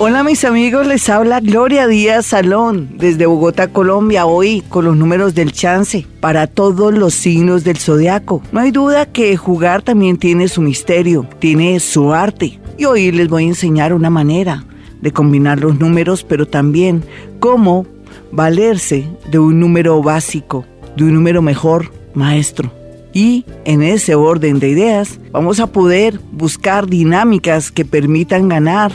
Hola mis amigos, les habla Gloria Díaz Salón desde Bogotá, Colombia, hoy con los números del chance para todos los signos del zodiaco. No hay duda que jugar también tiene su misterio, tiene su arte. Y hoy les voy a enseñar una manera de combinar los números, pero también cómo valerse de un número básico, de un número mejor, maestro. Y en ese orden de ideas vamos a poder buscar dinámicas que permitan ganar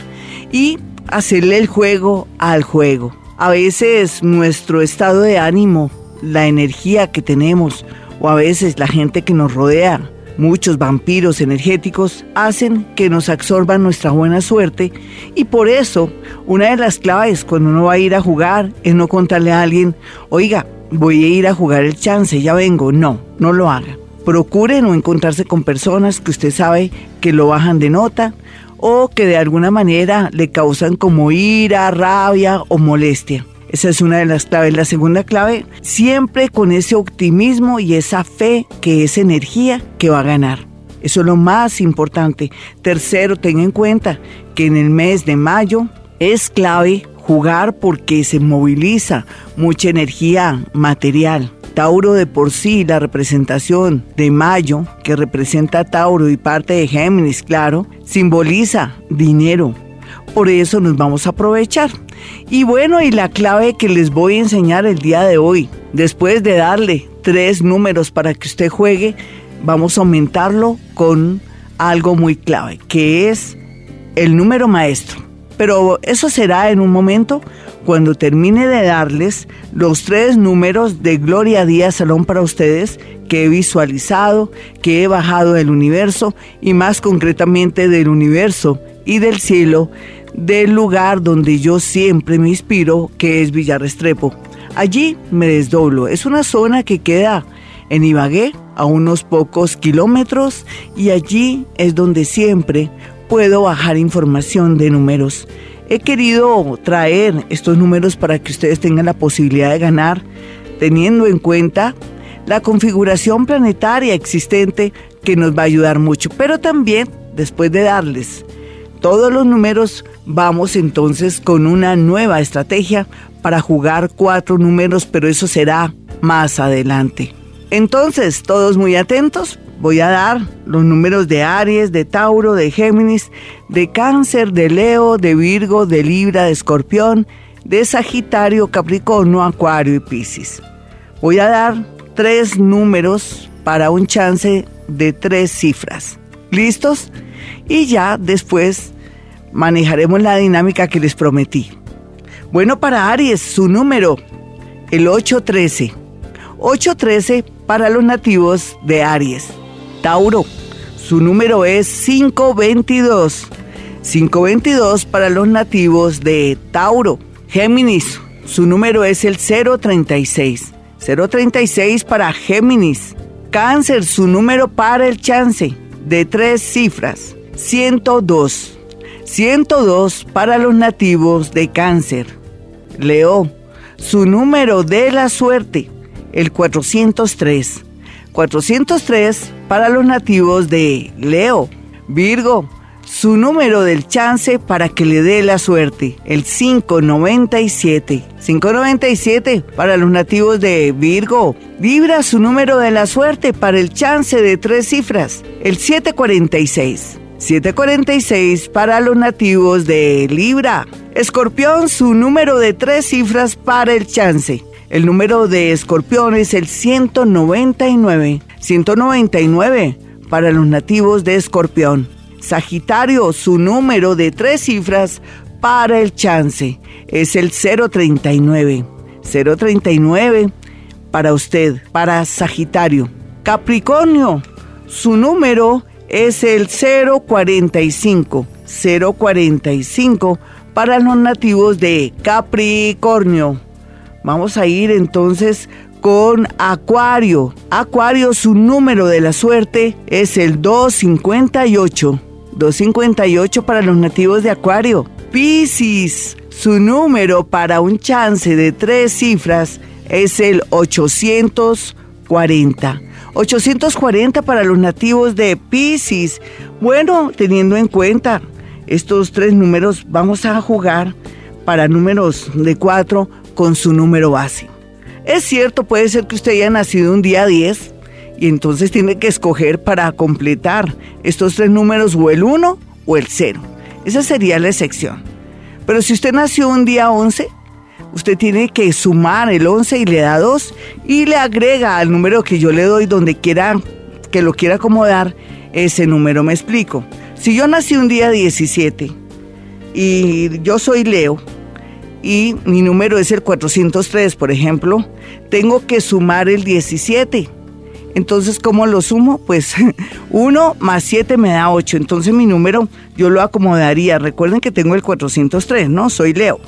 y hacerle el juego al juego. A veces nuestro estado de ánimo, la energía que tenemos o a veces la gente que nos rodea, muchos vampiros energéticos hacen que nos absorban nuestra buena suerte y por eso una de las claves cuando uno va a ir a jugar es no contarle a alguien, oiga, voy a ir a jugar el chance, ya vengo. No, no lo haga. Procure no encontrarse con personas que usted sabe que lo bajan de nota o que de alguna manera le causan como ira, rabia o molestia. Esa es una de las claves. La segunda clave, siempre con ese optimismo y esa fe que es energía que va a ganar. Eso es lo más importante. Tercero, ten en cuenta que en el mes de mayo es clave jugar porque se moviliza mucha energía material. Tauro de por sí, la representación de Mayo, que representa Tauro y parte de Géminis, claro, simboliza dinero. Por eso nos vamos a aprovechar. Y bueno, y la clave que les voy a enseñar el día de hoy, después de darle tres números para que usted juegue, vamos a aumentarlo con algo muy clave, que es el número maestro. Pero eso será en un momento cuando termine de darles los tres números de Gloria Díaz Salón para ustedes que he visualizado, que he bajado del universo y más concretamente del universo y del cielo, del lugar donde yo siempre me inspiro, que es Villarrestrepo. Allí me desdoblo. Es una zona que queda en Ibagué, a unos pocos kilómetros, y allí es donde siempre puedo bajar información de números. He querido traer estos números para que ustedes tengan la posibilidad de ganar, teniendo en cuenta la configuración planetaria existente que nos va a ayudar mucho. Pero también, después de darles todos los números, vamos entonces con una nueva estrategia para jugar cuatro números, pero eso será más adelante. Entonces, todos muy atentos voy a dar los números de Aries, de Tauro, de Géminis, de Cáncer, de Leo, de Virgo, de Libra, de Escorpión, de Sagitario, Capricornio, Acuario y Piscis. Voy a dar tres números para un chance de tres cifras. ¿Listos? Y ya después manejaremos la dinámica que les prometí. Bueno, para Aries, su número, el 813. 813 para los nativos de Aries. Tauro. Su número es 522. 522 para los nativos de Tauro. Géminis. Su número es el 036. 036 para Géminis. Cáncer. Su número para el chance de tres cifras. 102. 102 para los nativos de Cáncer. Leo. Su número de la suerte. El 403. 403 para los nativos de Leo. Virgo, su número del chance para que le dé la suerte, el 597. 597 para los nativos de Virgo. Libra, su número de la suerte para el chance de tres cifras, el 746. 746 para los nativos de Libra. Escorpión, su número de tres cifras para el chance, el número de escorpión es el 199. 199 para los nativos de escorpión. Sagitario, su número de tres cifras para el chance es el 039. 039 para usted, para Sagitario. Capricornio, su número es el 045. 045 para los nativos de Capricornio. Vamos a ir entonces con Acuario. Acuario, su número de la suerte es el 258. 258 para los nativos de Acuario. Piscis, su número para un chance de tres cifras es el 840. 840 para los nativos de Pisces. Bueno, teniendo en cuenta estos tres números, vamos a jugar para números de cuatro con su número base. Es cierto, puede ser que usted haya nacido un día 10 y entonces tiene que escoger para completar estos tres números o el 1 o el 0. Esa sería la excepción. Pero si usted nació un día 11, usted tiene que sumar el 11 y le da 2 y le agrega al número que yo le doy donde quiera que lo quiera acomodar ese número. Me explico. Si yo nací un día 17 y yo soy Leo y mi número es el 403, por ejemplo, tengo que sumar el 17. Entonces, ¿cómo lo sumo? Pues 1 más 7 me da 8. Entonces mi número yo lo acomodaría. Recuerden que tengo el 403, ¿no? Soy Leo.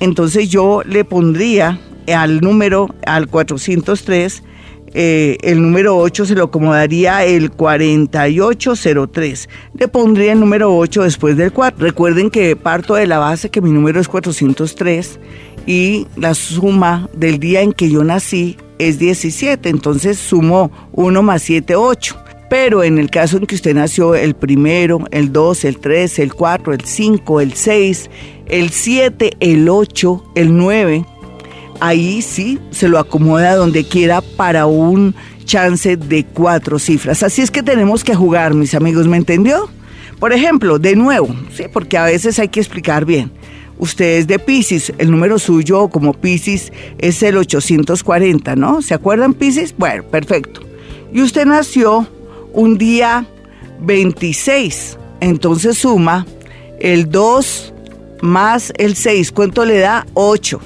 Entonces yo le pondría al número, al 403, eh, el número 8 se lo acomodaría el 4803. Le pondría el número 8 después del 4. Recuerden que parto de la base que mi número es 403 y la suma del día en que yo nací es 17. Entonces sumo 1 más 7, 8. Pero en el caso en que usted nació el primero, el 2, el 3, el 4, el 5, el 6, el 7, el 8, el 9, ahí sí se lo acomoda donde quiera para un chance de cuatro cifras. Así es que tenemos que jugar, mis amigos, ¿me entendió? Por ejemplo, de nuevo, sí, porque a veces hay que explicar bien. Usted es de Pisces, el número suyo como Pisces es el 840, ¿no? ¿Se acuerdan Pisces? Bueno, perfecto. Y usted nació un día 26. Entonces suma el 2 más el 6. ¿Cuánto le da? 8.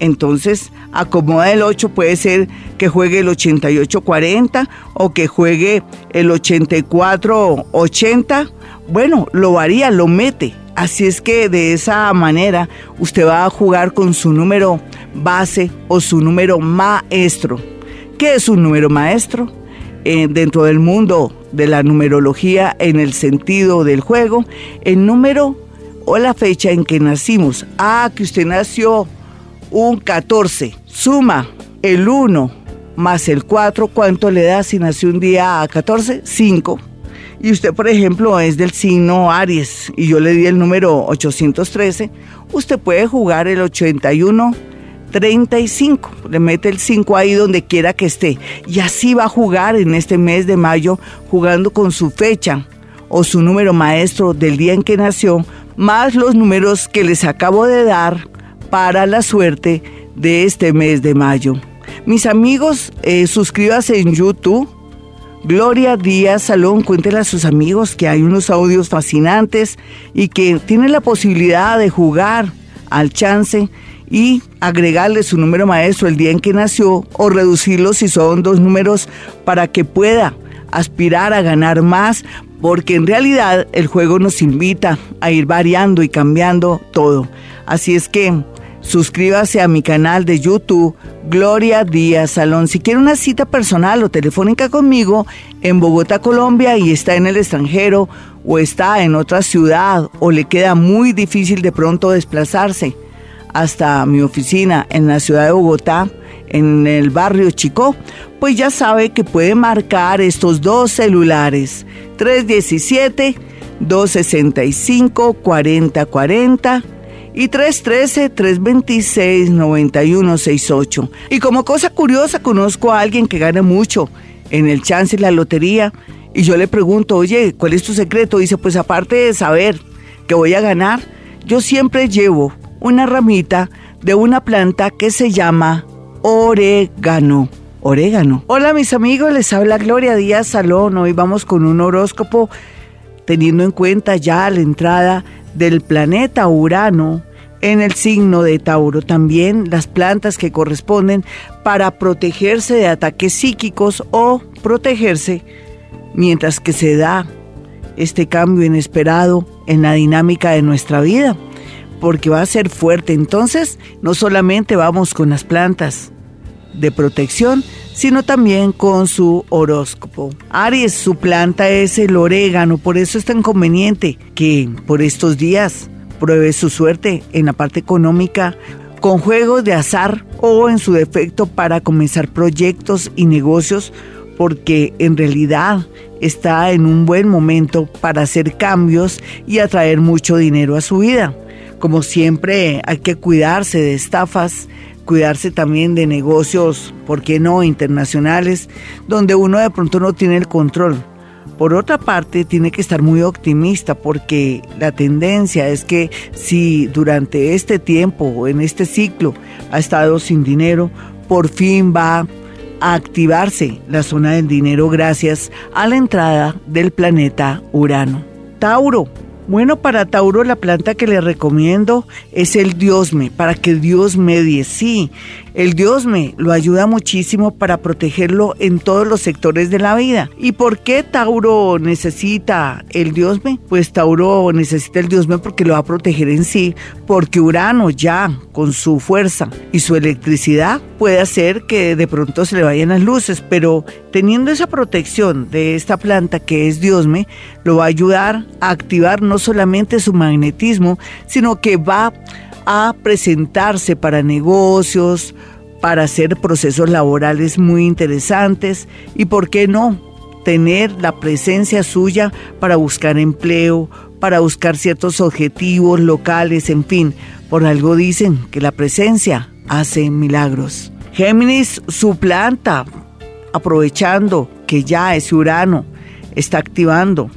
Entonces acomoda el 8. Puede ser que juegue el 88-40 o que juegue el 84-80. Bueno, lo varía, lo mete. Así es que de esa manera usted va a jugar con su número base o su número maestro. ¿Qué es un número maestro? Eh, dentro del mundo de la numerología en el sentido del juego, el número o la fecha en que nacimos. Ah, que usted nació un 14. Suma el 1 más el 4. ¿Cuánto le da si nació un día a 14? 5. Y usted, por ejemplo, es del signo Aries y yo le di el número 813. Usted puede jugar el 81 35. Le mete el 5 ahí donde quiera que esté. Y así va a jugar en este mes de mayo, jugando con su fecha o su número maestro del día en que nació, más los números que les acabo de dar para la suerte de este mes de mayo. Mis amigos, eh, suscríbase en YouTube. Gloria Díaz Salón, cuéntele a sus amigos que hay unos audios fascinantes y que tienen la posibilidad de jugar al chance y agregarle su número maestro el día en que nació o reducirlo si son dos números para que pueda aspirar a ganar más, porque en realidad el juego nos invita a ir variando y cambiando todo. Así es que suscríbase a mi canal de YouTube Gloria Díaz Salón. Si quiere una cita personal o telefónica conmigo en Bogotá, Colombia y está en el extranjero o está en otra ciudad o le queda muy difícil de pronto desplazarse hasta mi oficina en la ciudad de Bogotá, en el barrio Chico, pues ya sabe que puede marcar estos dos celulares, 317-265-4040 y 313-326-9168. Y como cosa curiosa, conozco a alguien que gana mucho en el chance de la lotería y yo le pregunto, oye, ¿cuál es tu secreto? Dice, pues aparte de saber que voy a ganar, yo siempre llevo una ramita de una planta que se llama orégano. Orégano. Hola mis amigos, les habla Gloria Díaz Salón. Hoy vamos con un horóscopo teniendo en cuenta ya la entrada del planeta Urano en el signo de Tauro. También las plantas que corresponden para protegerse de ataques psíquicos o protegerse mientras que se da este cambio inesperado en la dinámica de nuestra vida porque va a ser fuerte. Entonces, no solamente vamos con las plantas, de protección, sino también con su horóscopo. Aries, su planta es el orégano, por eso es tan conveniente que por estos días pruebe su suerte en la parte económica con juegos de azar o en su defecto para comenzar proyectos y negocios porque en realidad está en un buen momento para hacer cambios y atraer mucho dinero a su vida. Como siempre hay que cuidarse de estafas, cuidarse también de negocios, ¿por qué no?, internacionales, donde uno de pronto no tiene el control. Por otra parte, tiene que estar muy optimista porque la tendencia es que si durante este tiempo o en este ciclo ha estado sin dinero, por fin va a activarse la zona del dinero gracias a la entrada del planeta Urano. Tauro, bueno, para Tauro la planta que le recomiendo es el diosme, para que Dios medie. Sí, el diosme lo ayuda muchísimo para protegerlo en todos los sectores de la vida. ¿Y por qué Tauro necesita el diosme? Pues Tauro necesita el diosme porque lo va a proteger en sí, porque Urano ya con su fuerza y su electricidad puede hacer que de pronto se le vayan las luces, pero teniendo esa protección de esta planta que es diosme, lo va a ayudar a activar no solamente su magnetismo, sino que va a presentarse para negocios, para hacer procesos laborales muy interesantes y, ¿por qué no?, tener la presencia suya para buscar empleo, para buscar ciertos objetivos locales, en fin, por algo dicen que la presencia hace milagros. Géminis, su planta, aprovechando que ya es Urano, está activando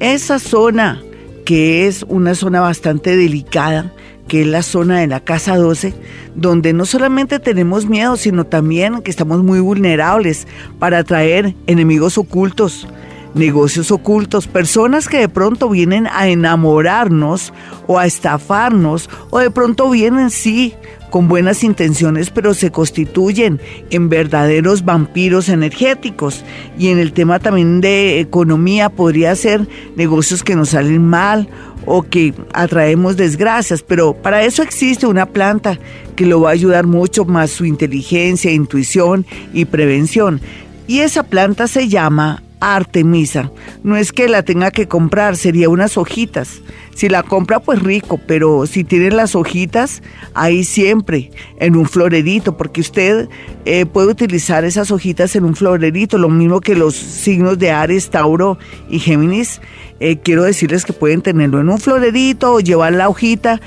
esa zona que es una zona bastante delicada, que es la zona de la casa 12, donde no solamente tenemos miedo, sino también que estamos muy vulnerables para atraer enemigos ocultos, negocios ocultos, personas que de pronto vienen a enamorarnos o a estafarnos, o de pronto vienen, sí, con buenas intenciones, pero se constituyen en verdaderos vampiros energéticos. Y en el tema también de economía podría ser negocios que nos salen mal o que atraemos desgracias, pero para eso existe una planta que lo va a ayudar mucho más su inteligencia, intuición y prevención. Y esa planta se llama Artemisa. No es que la tenga que comprar, sería unas hojitas. Si la compra, pues rico, pero si tiene las hojitas, ahí siempre, en un florerito, porque usted eh, puede utilizar esas hojitas en un florerito, lo mismo que los signos de Aries, Tauro y Géminis. Eh, quiero decirles que pueden tenerlo en un florerito o llevar la hojita.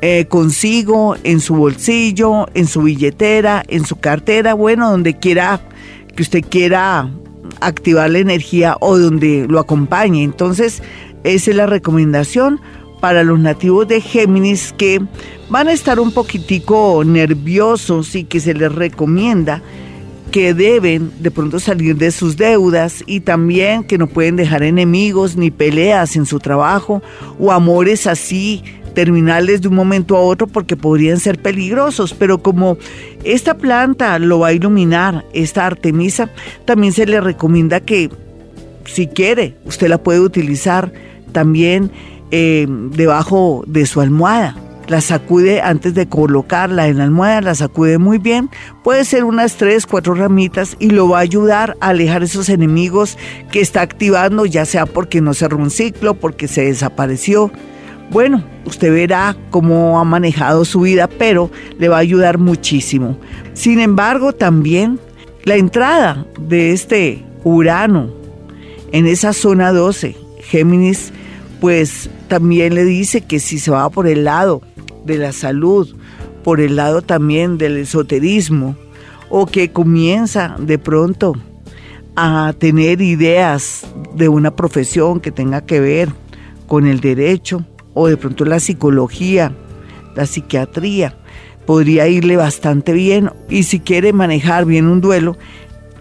Eh, consigo, en su bolsillo, en su billetera, en su cartera, bueno, donde quiera que usted quiera activar la energía o donde lo acompañe. Entonces, esa es la recomendación para los nativos de Géminis que van a estar un poquitico nerviosos y que se les recomienda que deben de pronto salir de sus deudas y también que no pueden dejar enemigos ni peleas en su trabajo o amores así terminales de un momento a otro porque podrían ser peligrosos, pero como esta planta lo va a iluminar, esta Artemisa, también se le recomienda que si quiere, usted la puede utilizar también eh, debajo de su almohada. La sacude antes de colocarla en la almohada, la sacude muy bien. Puede ser unas tres, cuatro ramitas y lo va a ayudar a alejar esos enemigos que está activando, ya sea porque no cerró un ciclo, porque se desapareció bueno, usted verá cómo ha manejado su vida, pero le va a ayudar muchísimo. Sin embargo, también la entrada de este Urano en esa zona 12, Géminis, pues también le dice que si se va por el lado de la salud, por el lado también del esoterismo, o que comienza de pronto a tener ideas de una profesión que tenga que ver con el derecho, o de pronto la psicología, la psiquiatría, podría irle bastante bien. Y si quiere manejar bien un duelo,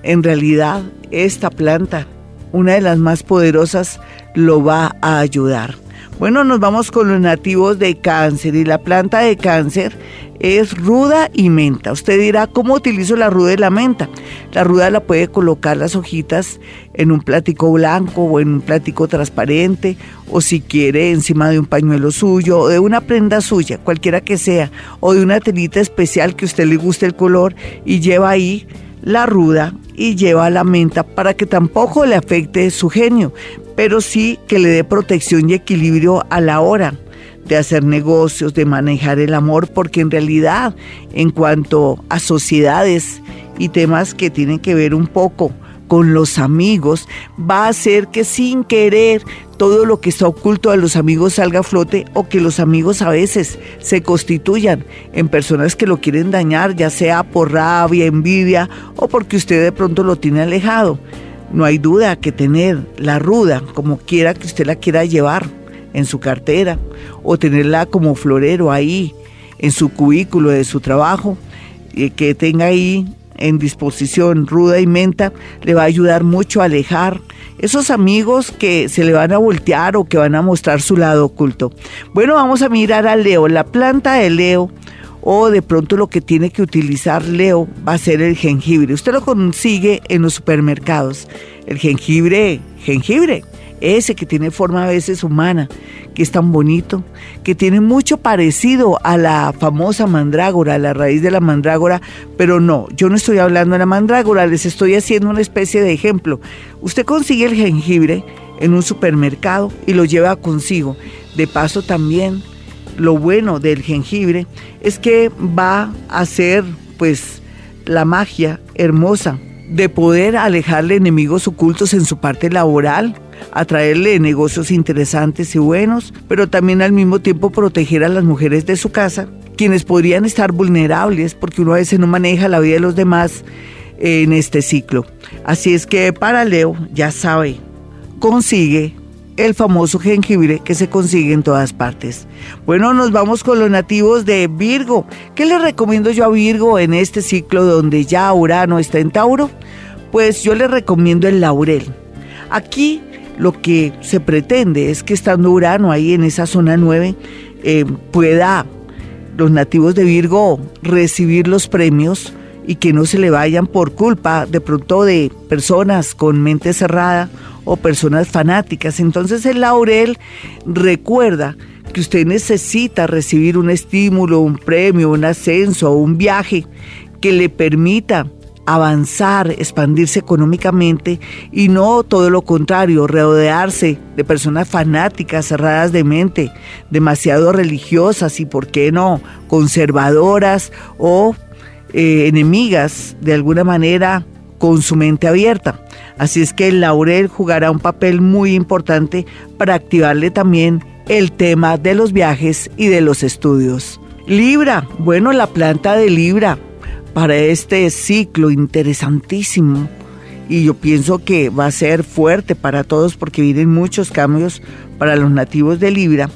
en realidad esta planta, una de las más poderosas, lo va a ayudar. Bueno, nos vamos con los nativos de cáncer y la planta de cáncer es ruda y menta. Usted dirá, ¿cómo utilizo la ruda y la menta? La ruda la puede colocar las hojitas en un plático blanco o en un plático transparente o si quiere encima de un pañuelo suyo o de una prenda suya, cualquiera que sea, o de una telita especial que a usted le guste el color y lleva ahí la ruda y lleva la menta para que tampoco le afecte su genio, pero sí que le dé protección y equilibrio a la hora de hacer negocios, de manejar el amor, porque en realidad en cuanto a sociedades y temas que tienen que ver un poco con los amigos, va a hacer que sin querer todo lo que está oculto a los amigos salga a flote o que los amigos a veces se constituyan en personas que lo quieren dañar, ya sea por rabia, envidia o porque usted de pronto lo tiene alejado. No hay duda que tener la ruda, como quiera que usted la quiera llevar, en su cartera o tenerla como florero ahí en su cubículo de su trabajo, y que tenga ahí en disposición ruda y menta, le va a ayudar mucho a alejar esos amigos que se le van a voltear o que van a mostrar su lado oculto. Bueno, vamos a mirar a Leo. La planta de Leo o de pronto lo que tiene que utilizar Leo va a ser el jengibre. Usted lo consigue en los supermercados. El jengibre, jengibre ese que tiene forma a veces humana, que es tan bonito, que tiene mucho parecido a la famosa mandrágora, a la raíz de la mandrágora, pero no, yo no estoy hablando de la mandrágora, les estoy haciendo una especie de ejemplo. Usted consigue el jengibre en un supermercado y lo lleva consigo. De paso también, lo bueno del jengibre es que va a hacer pues la magia hermosa de poder alejarle enemigos ocultos en su parte laboral, atraerle negocios interesantes y buenos, pero también al mismo tiempo proteger a las mujeres de su casa, quienes podrían estar vulnerables porque uno a veces no maneja la vida de los demás en este ciclo. Así es que para Leo, ya sabe, consigue el famoso jengibre que se consigue en todas partes. Bueno, nos vamos con los nativos de Virgo. ¿Qué le recomiendo yo a Virgo en este ciclo donde ya Urano está en Tauro? Pues yo le recomiendo el laurel. Aquí lo que se pretende es que estando Urano ahí en esa zona 9, eh, pueda los nativos de Virgo recibir los premios y que no se le vayan por culpa de pronto de personas con mente cerrada o personas fanáticas. Entonces el laurel recuerda que usted necesita recibir un estímulo, un premio, un ascenso o un viaje que le permita avanzar, expandirse económicamente y no todo lo contrario, rodearse de personas fanáticas, cerradas de mente, demasiado religiosas y, ¿por qué no?, conservadoras o eh, enemigas de alguna manera con su mente abierta. Así es que el laurel jugará un papel muy importante para activarle también el tema de los viajes y de los estudios. Libra, bueno, la planta de Libra para este ciclo interesantísimo y yo pienso que va a ser fuerte para todos porque vienen muchos cambios para los nativos de Libra.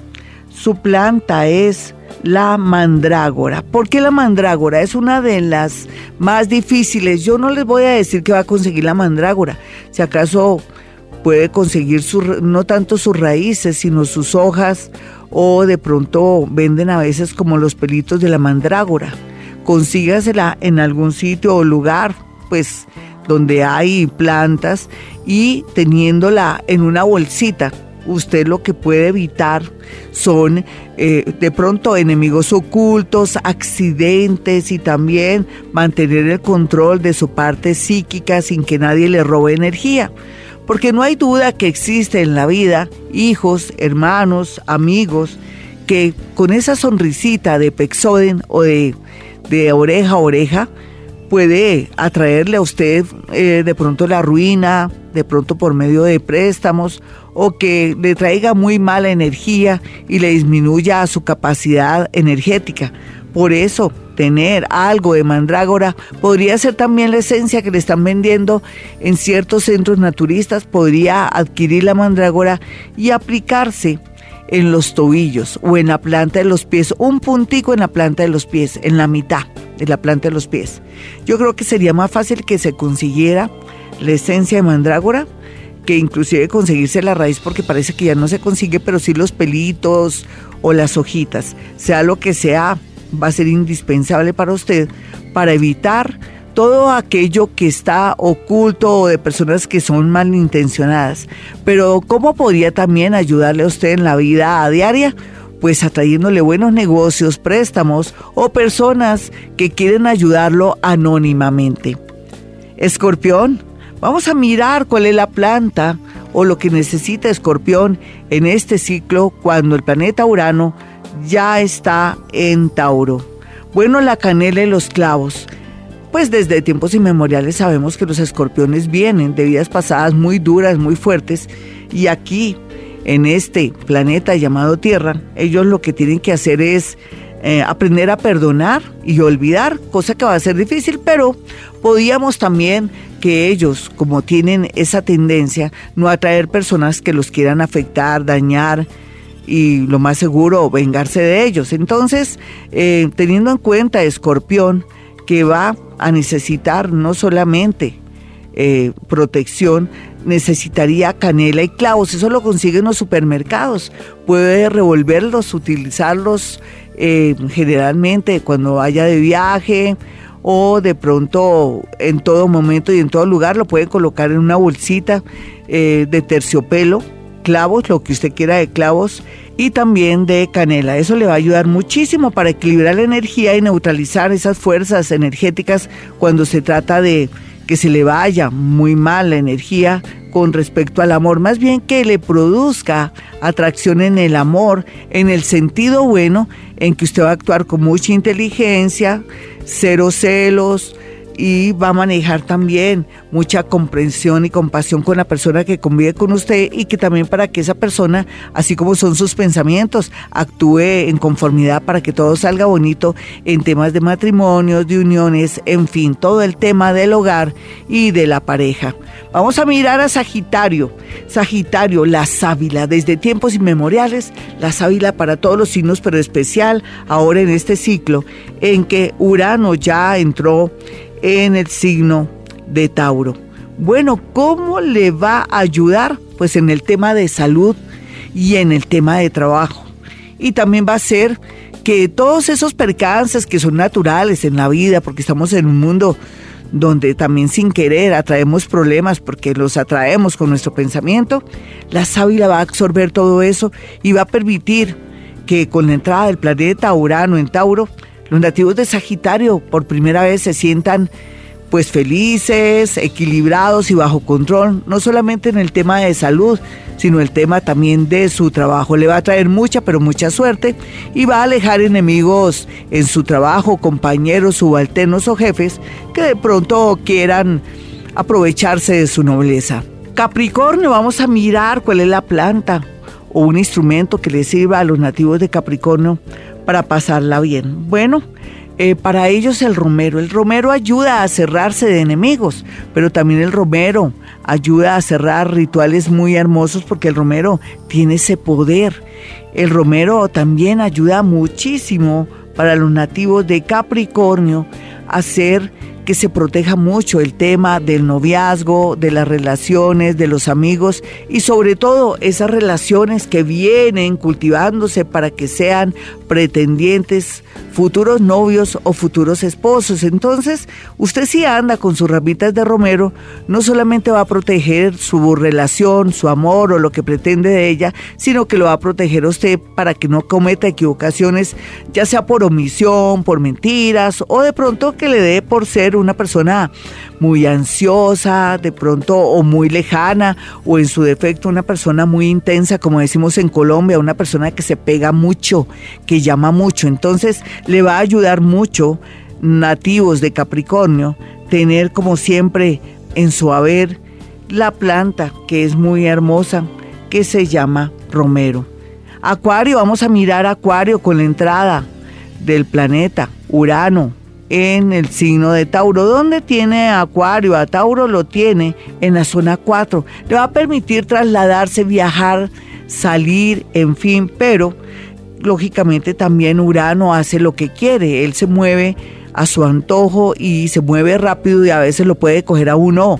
Su planta es la mandrágora. ¿Por qué la mandrágora? Es una de las más difíciles. Yo no les voy a decir que va a conseguir la mandrágora. Si acaso puede conseguir no tanto sus raíces, sino sus hojas o de pronto venden a veces como los pelitos de la mandrágora consígasela en algún sitio o lugar, pues donde hay plantas y teniéndola en una bolsita. Usted lo que puede evitar son eh, de pronto enemigos ocultos, accidentes y también mantener el control de su parte psíquica sin que nadie le robe energía. Porque no hay duda que existe en la vida hijos, hermanos, amigos, que con esa sonrisita de Pexoden o de de oreja a oreja puede atraerle a usted eh, de pronto la ruina, de pronto por medio de préstamos, o que le traiga muy mala energía y le disminuya su capacidad energética. Por eso, tener algo de mandrágora podría ser también la esencia que le están vendiendo en ciertos centros naturistas, podría adquirir la mandrágora y aplicarse en los tobillos o en la planta de los pies, un puntico en la planta de los pies, en la mitad de la planta de los pies. Yo creo que sería más fácil que se consiguiera la esencia de mandrágora que inclusive conseguirse la raíz porque parece que ya no se consigue, pero sí los pelitos o las hojitas, sea lo que sea, va a ser indispensable para usted para evitar todo aquello que está oculto o de personas que son malintencionadas. Pero ¿cómo podría también ayudarle a usted en la vida diaria? Pues atrayéndole buenos negocios, préstamos o personas que quieren ayudarlo anónimamente. Escorpión, vamos a mirar cuál es la planta o lo que necesita Escorpión en este ciclo cuando el planeta Urano ya está en Tauro. Bueno, la canela y los clavos. Pues desde tiempos inmemoriales sabemos que los escorpiones vienen de vidas pasadas muy duras, muy fuertes, y aquí, en este planeta llamado Tierra, ellos lo que tienen que hacer es eh, aprender a perdonar y olvidar, cosa que va a ser difícil, pero podíamos también que ellos, como tienen esa tendencia, no atraer personas que los quieran afectar, dañar, y lo más seguro, vengarse de ellos. Entonces, eh, teniendo en cuenta Escorpión, que va a necesitar no solamente eh, protección, necesitaría canela y clavos. Eso lo consigue en los supermercados. Puede revolverlos, utilizarlos eh, generalmente cuando vaya de viaje o de pronto en todo momento y en todo lugar. Lo puede colocar en una bolsita eh, de terciopelo, clavos, lo que usted quiera de clavos y también de canela. Eso le va a ayudar muchísimo para equilibrar la energía y neutralizar esas fuerzas energéticas cuando se trata de que se le vaya muy mal la energía con respecto al amor, más bien que le produzca atracción en el amor, en el sentido bueno, en que usted va a actuar con mucha inteligencia, cero celos, y va a manejar también mucha comprensión y compasión con la persona que convive con usted y que también para que esa persona, así como son sus pensamientos, actúe en conformidad para que todo salga bonito en temas de matrimonios, de uniones, en fin, todo el tema del hogar y de la pareja. Vamos a mirar a Sagitario. Sagitario, la sábila, desde tiempos inmemoriales, la sábila para todos los signos, pero especial ahora en este ciclo en que Urano ya entró en el signo de Tauro. Bueno, ¿cómo le va a ayudar? Pues en el tema de salud y en el tema de trabajo. Y también va a ser que todos esos percances que son naturales en la vida, porque estamos en un mundo donde también sin querer atraemos problemas porque los atraemos con nuestro pensamiento, la sábila va a absorber todo eso y va a permitir que con la entrada del planeta Urano en Tauro, los nativos de Sagitario por primera vez se sientan pues felices, equilibrados y bajo control, no solamente en el tema de salud, sino el tema también de su trabajo. Le va a traer mucha, pero mucha suerte y va a alejar enemigos en su trabajo, compañeros, subalternos o jefes que de pronto quieran aprovecharse de su nobleza. Capricornio, vamos a mirar cuál es la planta o un instrumento que le sirva a los nativos de Capricornio para pasarla bien. Bueno, eh, para ellos el romero. El romero ayuda a cerrarse de enemigos, pero también el romero ayuda a cerrar rituales muy hermosos porque el romero tiene ese poder. El romero también ayuda muchísimo para los nativos de Capricornio a ser que se proteja mucho el tema del noviazgo, de las relaciones, de los amigos y sobre todo esas relaciones que vienen cultivándose para que sean pretendientes, futuros novios o futuros esposos. Entonces, usted si anda con sus ramitas de romero, no solamente va a proteger su relación, su amor o lo que pretende de ella, sino que lo va a proteger a usted para que no cometa equivocaciones, ya sea por omisión, por mentiras o de pronto que le dé por ser una persona muy ansiosa, de pronto o muy lejana, o en su defecto una persona muy intensa, como decimos en Colombia, una persona que se pega mucho, que llama mucho. Entonces le va a ayudar mucho nativos de Capricornio tener como siempre en su haber la planta que es muy hermosa, que se llama romero. Acuario, vamos a mirar Acuario con la entrada del planeta Urano, en el signo de Tauro. ¿Dónde tiene Acuario? A Tauro lo tiene en la zona 4. Le va a permitir trasladarse, viajar, salir, en fin, pero lógicamente también Urano hace lo que quiere. Él se mueve a su antojo y se mueve rápido y a veces lo puede coger a uno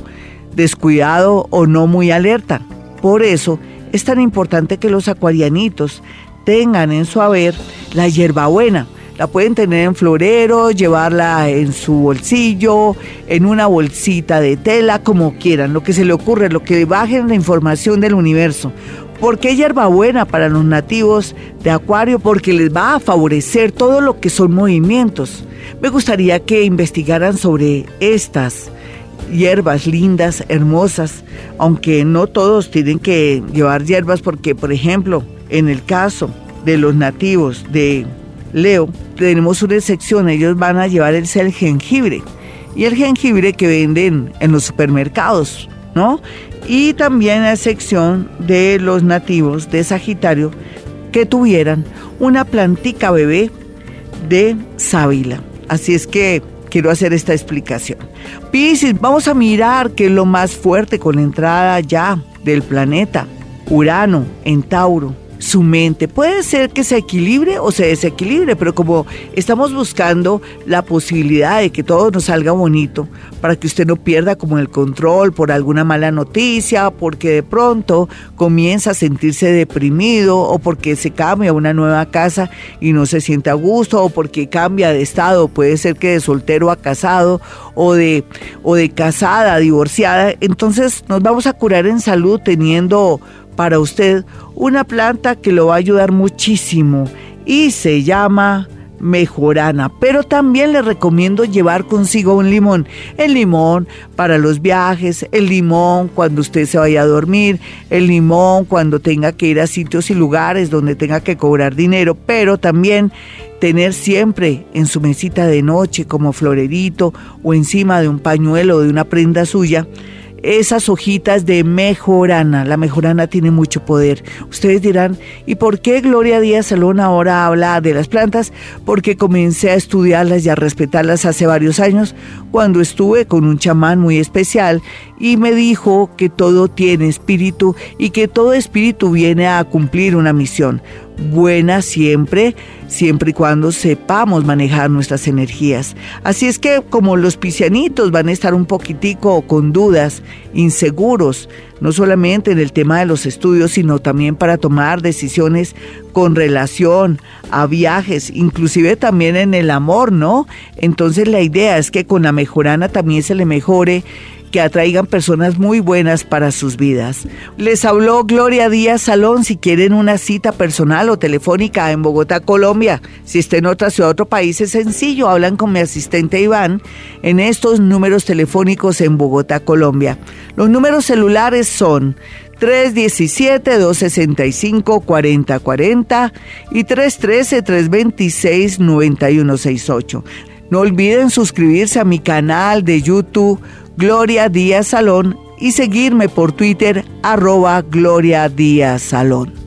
descuidado o no muy alerta. Por eso es tan importante que los acuarianitos tengan en su haber la hierbabuena. La pueden tener en florero, llevarla en su bolsillo, en una bolsita de tela, como quieran, lo que se le ocurre, lo que bajen la información del universo. ¿Por qué hierbabuena para los nativos de Acuario? Porque les va a favorecer todo lo que son movimientos. Me gustaría que investigaran sobre estas hierbas lindas, hermosas, aunque no todos tienen que llevar hierbas porque, por ejemplo, en el caso de los nativos de Leo, tenemos una sección, ellos van a llevar el jengibre y el jengibre que venden en los supermercados, ¿no? Y también la sección de los nativos de Sagitario que tuvieran una plantica bebé de sábila. Así es que quiero hacer esta explicación. Piscis, vamos a mirar qué es lo más fuerte con entrada ya del planeta Urano en Tauro su mente. Puede ser que se equilibre o se desequilibre, pero como estamos buscando la posibilidad de que todo nos salga bonito, para que usted no pierda como el control por alguna mala noticia, porque de pronto comienza a sentirse deprimido o porque se cambia a una nueva casa y no se siente a gusto o porque cambia de estado, puede ser que de soltero a casado o de o de casada, divorciada, entonces nos vamos a curar en salud teniendo para usted una planta que lo va a ayudar muchísimo y se llama mejorana, pero también le recomiendo llevar consigo un limón. El limón para los viajes, el limón cuando usted se vaya a dormir, el limón cuando tenga que ir a sitios y lugares donde tenga que cobrar dinero, pero también tener siempre en su mesita de noche como florerito o encima de un pañuelo de una prenda suya esas hojitas de mejorana. La mejorana tiene mucho poder. Ustedes dirán, ¿y por qué Gloria Díaz Salón ahora habla de las plantas? Porque comencé a estudiarlas y a respetarlas hace varios años cuando estuve con un chamán muy especial y me dijo que todo tiene espíritu y que todo espíritu viene a cumplir una misión buena siempre, siempre y cuando sepamos manejar nuestras energías. Así es que como los piscianitos van a estar un poquitico con dudas, inseguros, no solamente en el tema de los estudios, sino también para tomar decisiones con relación a viajes, inclusive también en el amor, ¿no? Entonces la idea es que con la mejorana también se le mejore que atraigan personas muy buenas para sus vidas. Les habló Gloria Díaz Salón si quieren una cita personal o telefónica en Bogotá, Colombia. Si está en otra ciudad, otro país, es sencillo. Hablan con mi asistente Iván en estos números telefónicos en Bogotá, Colombia. Los números celulares son 317-265-4040 y 313-326-9168. No olviden suscribirse a mi canal de YouTube Gloria Díaz Salón y seguirme por Twitter arroba Gloria Díaz Salón.